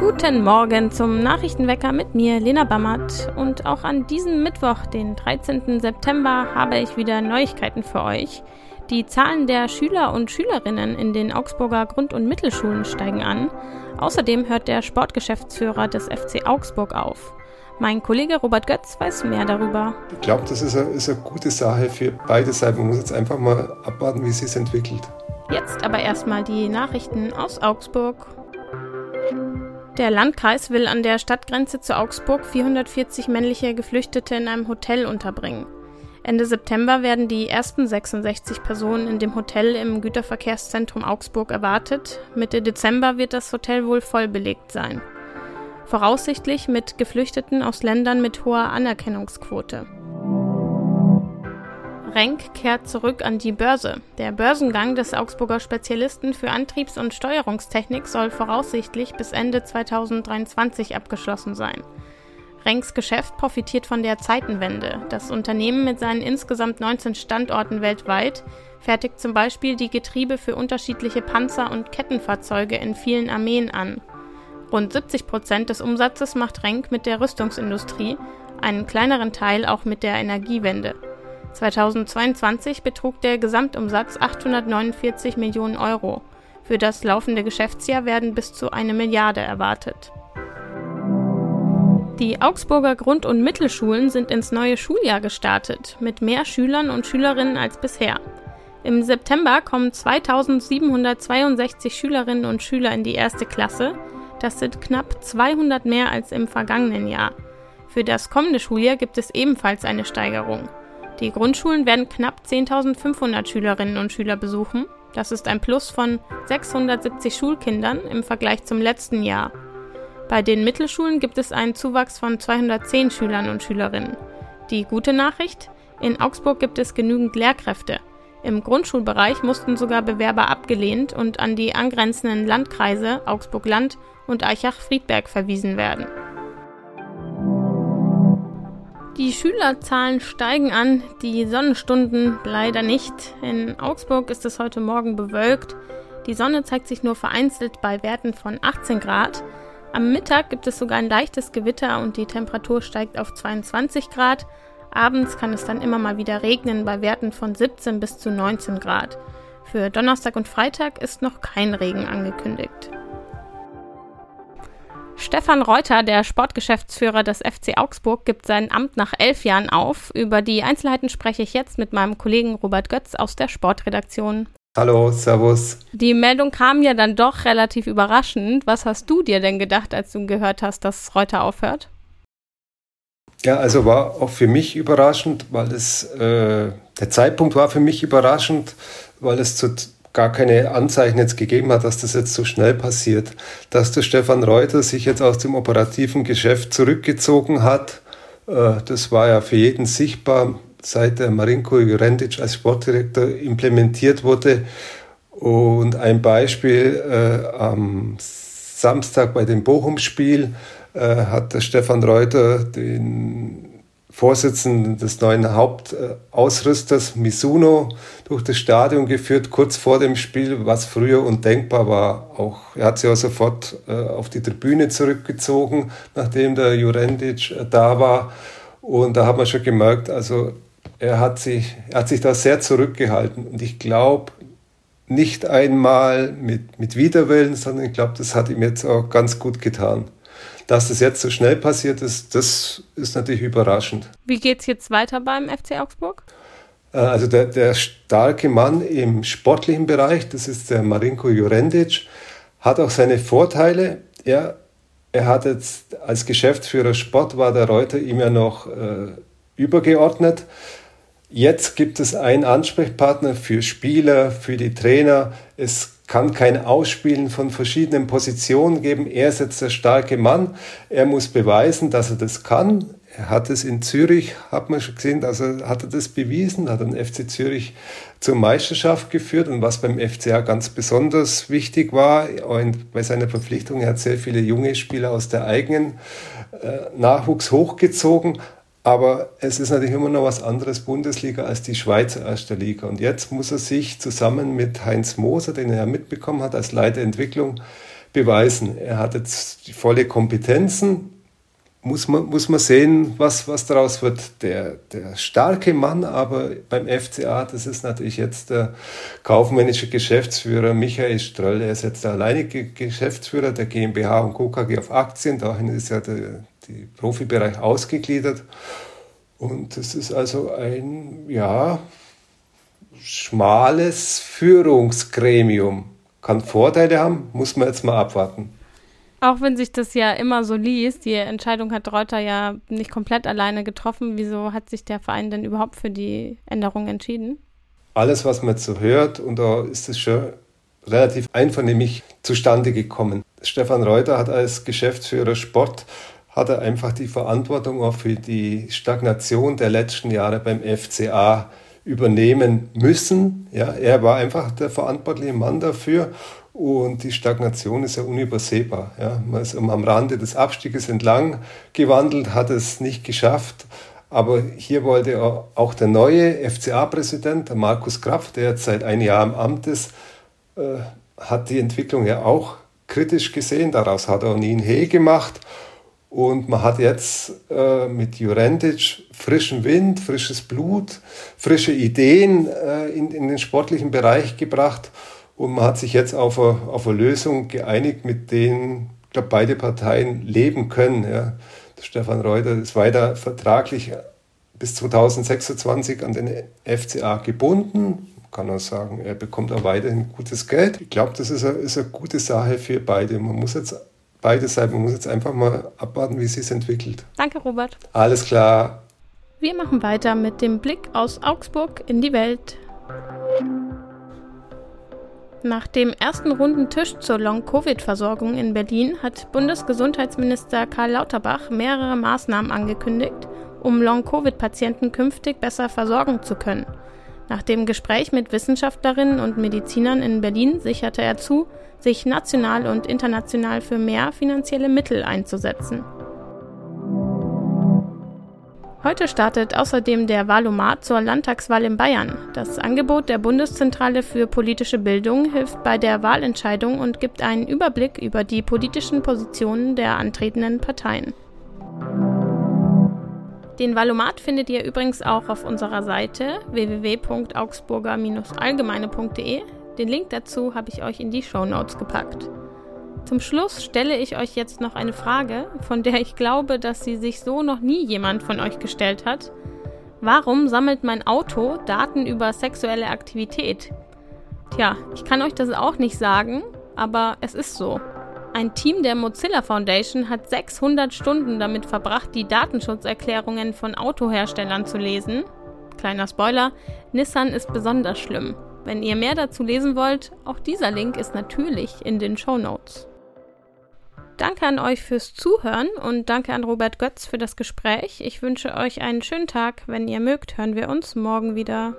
Guten Morgen zum Nachrichtenwecker mit mir, Lena Bammert. Und auch an diesem Mittwoch, den 13. September, habe ich wieder Neuigkeiten für euch. Die Zahlen der Schüler und Schülerinnen in den Augsburger Grund- und Mittelschulen steigen an. Außerdem hört der Sportgeschäftsführer des FC Augsburg auf. Mein Kollege Robert Götz weiß mehr darüber. Ich glaube, das ist eine, ist eine gute Sache für beide Seiten. Man muss jetzt einfach mal abwarten, wie es sich entwickelt. Jetzt aber erstmal die Nachrichten aus Augsburg. Der Landkreis will an der Stadtgrenze zu Augsburg 440 männliche Geflüchtete in einem Hotel unterbringen. Ende September werden die ersten 66 Personen in dem Hotel im Güterverkehrszentrum Augsburg erwartet. Mitte Dezember wird das Hotel wohl voll belegt sein voraussichtlich mit Geflüchteten aus Ländern mit hoher Anerkennungsquote. Renk kehrt zurück an die Börse. Der Börsengang des Augsburger Spezialisten für Antriebs- und Steuerungstechnik soll voraussichtlich bis Ende 2023 abgeschlossen sein. Renks Geschäft profitiert von der Zeitenwende. Das Unternehmen mit seinen insgesamt 19 Standorten weltweit fertigt zum Beispiel die Getriebe für unterschiedliche Panzer und Kettenfahrzeuge in vielen Armeen an. Rund 70 Prozent des Umsatzes macht Renk mit der Rüstungsindustrie, einen kleineren Teil auch mit der Energiewende. 2022 betrug der Gesamtumsatz 849 Millionen Euro. Für das laufende Geschäftsjahr werden bis zu eine Milliarde erwartet. Die Augsburger Grund- und Mittelschulen sind ins neue Schuljahr gestartet, mit mehr Schülern und Schülerinnen als bisher. Im September kommen 2762 Schülerinnen und Schüler in die erste Klasse, das sind knapp 200 mehr als im vergangenen Jahr. Für das kommende Schuljahr gibt es ebenfalls eine Steigerung. Die Grundschulen werden knapp 10.500 Schülerinnen und Schüler besuchen. Das ist ein Plus von 670 Schulkindern im Vergleich zum letzten Jahr. Bei den Mittelschulen gibt es einen Zuwachs von 210 Schülern und Schülerinnen. Die gute Nachricht? In Augsburg gibt es genügend Lehrkräfte. Im Grundschulbereich mussten sogar Bewerber abgelehnt und an die angrenzenden Landkreise Augsburg-Land und Eichach-Friedberg verwiesen werden. Die Schülerzahlen steigen an, die Sonnenstunden leider nicht. In Augsburg ist es heute Morgen bewölkt. Die Sonne zeigt sich nur vereinzelt bei Werten von 18 Grad. Am Mittag gibt es sogar ein leichtes Gewitter und die Temperatur steigt auf 22 Grad. Abends kann es dann immer mal wieder regnen bei Werten von 17 bis zu 19 Grad. Für Donnerstag und Freitag ist noch kein Regen angekündigt. Stefan Reuter, der Sportgeschäftsführer des FC Augsburg, gibt sein Amt nach elf Jahren auf. Über die Einzelheiten spreche ich jetzt mit meinem Kollegen Robert Götz aus der Sportredaktion. Hallo, Servus. Die Meldung kam ja dann doch relativ überraschend. Was hast du dir denn gedacht, als du gehört hast, dass Reuter aufhört? Ja, also war auch für mich überraschend, weil es äh, der Zeitpunkt war für mich überraschend, weil es zu gar keine Anzeichen jetzt gegeben hat, dass das jetzt so schnell passiert. Dass der Stefan Reuter sich jetzt aus dem operativen Geschäft zurückgezogen hat, äh, das war ja für jeden sichtbar, seit der Marinko Jurendic als Sportdirektor implementiert wurde. Und ein Beispiel äh, am Samstag bei dem Bochum-Spiel äh, hat der Stefan Reuter den Vorsitzenden des neuen Hauptausrüsters Misuno durch das Stadion geführt, kurz vor dem Spiel, was früher undenkbar war. Auch, er hat sich auch sofort äh, auf die Tribüne zurückgezogen, nachdem der Jurendic äh, da war. Und da hat man schon gemerkt, also er hat sich, er hat sich da sehr zurückgehalten. Und ich glaube, nicht einmal mit, mit Widerwillen, sondern ich glaube, das hat ihm jetzt auch ganz gut getan. Dass das jetzt so schnell passiert ist, das ist natürlich überraschend. Wie geht es jetzt weiter beim FC Augsburg? Äh, also der, der starke Mann im sportlichen Bereich, das ist der Marinko Jurendic, hat auch seine Vorteile. Er, er hat jetzt als Geschäftsführer Sport, war der Reuter ihm ja noch äh, übergeordnet. Jetzt gibt es einen Ansprechpartner für Spieler, für die Trainer. Es kann kein Ausspielen von verschiedenen Positionen geben. Er ist jetzt der starke Mann. Er muss beweisen, dass er das kann. Er hat es in Zürich, hat man schon gesehen, also hat er das bewiesen, hat den FC Zürich zur Meisterschaft geführt und was beim FCA ganz besonders wichtig war, bei seiner Verpflichtung, er hat sehr viele junge Spieler aus der eigenen äh, Nachwuchs hochgezogen, aber es ist natürlich immer noch was anderes Bundesliga als die Schweizer erste Liga. Und jetzt muss er sich zusammen mit Heinz Moser, den er ja mitbekommen hat als Leiter Entwicklung, beweisen. Er hat jetzt die volle Kompetenzen. Muss man, muss man sehen, was, was daraus wird. Der, der starke Mann aber beim FCA, das ist natürlich jetzt der kaufmännische Geschäftsführer Michael Ströll. Er ist jetzt der alleinige Geschäftsführer der GmbH und Co. KG auf Aktien. Dahin ist ja der, der Profibereich ausgegliedert. Und es ist also ein, ja, schmales Führungsgremium. Kann Vorteile haben, muss man jetzt mal abwarten. Auch wenn sich das ja immer so liest, die Entscheidung hat Reuter ja nicht komplett alleine getroffen. Wieso hat sich der Verein denn überhaupt für die Änderung entschieden? Alles, was man so hört, und da ist es schon relativ einvernehmlich zustande gekommen. Stefan Reuter hat als Geschäftsführer Sport hat er einfach die Verantwortung auch für die Stagnation der letzten Jahre beim FCA übernehmen müssen. Ja, er war einfach der verantwortliche Mann dafür und die Stagnation ist ja unübersehbar. Ja. Man ist am Rande des Abstieges entlang gewandelt, hat es nicht geschafft. Aber hier wollte auch der neue FCA-Präsident, Markus Kraft, der jetzt seit einem Jahr im Amt ist, äh, hat die Entwicklung ja auch kritisch gesehen. Daraus hat er nie einen He gemacht. Und man hat jetzt äh, mit Jurentic frischen Wind, frisches Blut, frische Ideen äh, in, in den sportlichen Bereich gebracht. Und man hat sich jetzt auf eine, auf eine Lösung geeinigt, mit denen ich glaube, beide Parteien leben können. Ja. Stefan Reuter ist weiter vertraglich bis 2026 an den FCA gebunden. Kann auch sagen, er bekommt auch weiterhin gutes Geld. Ich glaube, das ist eine, ist eine gute Sache für beide. Man muss jetzt beide Seiten. Man muss jetzt einfach mal abwarten, wie es sich entwickelt. Danke, Robert. Alles klar. Wir machen weiter mit dem Blick aus Augsburg in die Welt. Nach dem ersten runden Tisch zur Long-Covid-Versorgung in Berlin hat Bundesgesundheitsminister Karl Lauterbach mehrere Maßnahmen angekündigt, um Long-Covid-Patienten künftig besser versorgen zu können. Nach dem Gespräch mit Wissenschaftlerinnen und Medizinern in Berlin sicherte er zu, sich national und international für mehr finanzielle Mittel einzusetzen. Heute startet außerdem der Wahlomat zur Landtagswahl in Bayern. Das Angebot der Bundeszentrale für politische Bildung hilft bei der Wahlentscheidung und gibt einen Überblick über die politischen Positionen der antretenden Parteien. Den Valomat findet ihr übrigens auch auf unserer Seite www.augsburger-allgemeine.de. Den Link dazu habe ich euch in die Show Notes gepackt. Zum Schluss stelle ich euch jetzt noch eine Frage, von der ich glaube, dass sie sich so noch nie jemand von euch gestellt hat. Warum sammelt mein Auto Daten über sexuelle Aktivität? Tja, ich kann euch das auch nicht sagen, aber es ist so. Ein Team der Mozilla Foundation hat 600 Stunden damit verbracht, die Datenschutzerklärungen von Autoherstellern zu lesen. Kleiner Spoiler, Nissan ist besonders schlimm. Wenn ihr mehr dazu lesen wollt, auch dieser Link ist natürlich in den Show Notes. Danke an euch fürs Zuhören und danke an Robert Götz für das Gespräch. Ich wünsche euch einen schönen Tag. Wenn ihr mögt, hören wir uns morgen wieder.